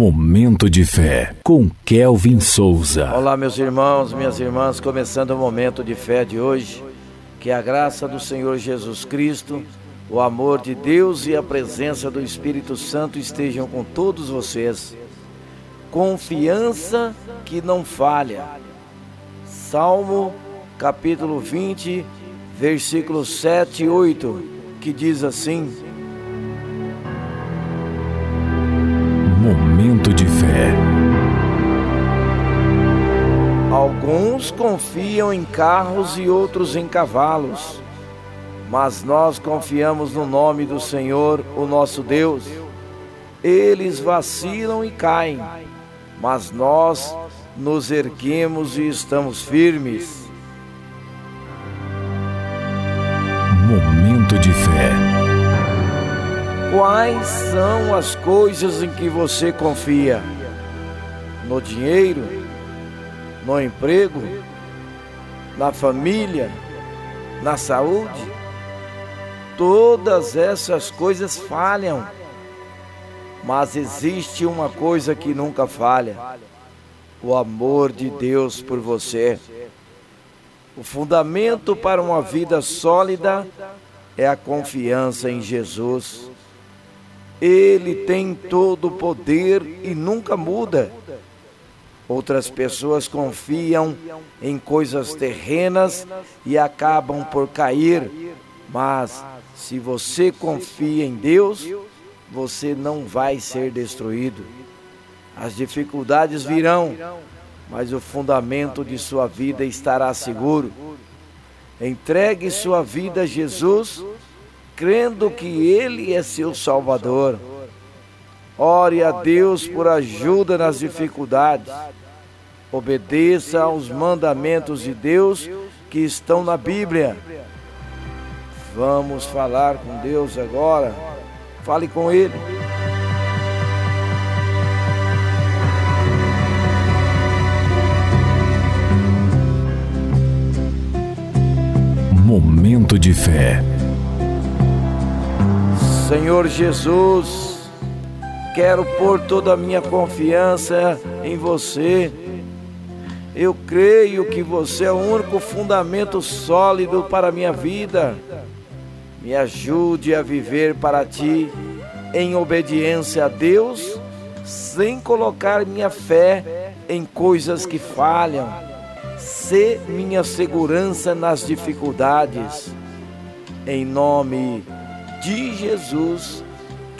Momento de fé com Kelvin Souza. Olá, meus irmãos, minhas irmãs, começando o momento de fé de hoje. Que a graça do Senhor Jesus Cristo, o amor de Deus e a presença do Espírito Santo estejam com todos vocês. Confiança que não falha. Salmo capítulo 20, versículos 7 e 8, que diz assim: Alguns confiam em carros e outros em cavalos, mas nós confiamos no nome do Senhor, o nosso Deus. Eles vacilam e caem, mas nós nos erguemos e estamos firmes. Momento de fé. Quais são as coisas em que você confia? No dinheiro? No emprego? Na família? Na saúde? Todas essas coisas falham. Mas existe uma coisa que nunca falha: o amor de Deus por você. O fundamento para uma vida sólida é a confiança em Jesus. Ele tem todo o poder e nunca muda. Outras pessoas confiam em coisas terrenas e acabam por cair, mas se você confia em Deus, você não vai ser destruído. As dificuldades virão, mas o fundamento de sua vida estará seguro. Entregue sua vida a Jesus crendo que Ele é seu Salvador. Ore a Deus por ajuda nas dificuldades. Obedeça aos mandamentos de Deus que estão na Bíblia. Vamos falar com Deus agora. Fale com Ele. Momento de fé. Senhor Jesus, quero pôr toda a minha confiança em você. Eu creio que você é o único fundamento sólido para a minha vida. Me ajude a viver para ti em obediência a Deus, sem colocar minha fé em coisas que falham. Sê minha segurança nas dificuldades. Em nome de Jesus,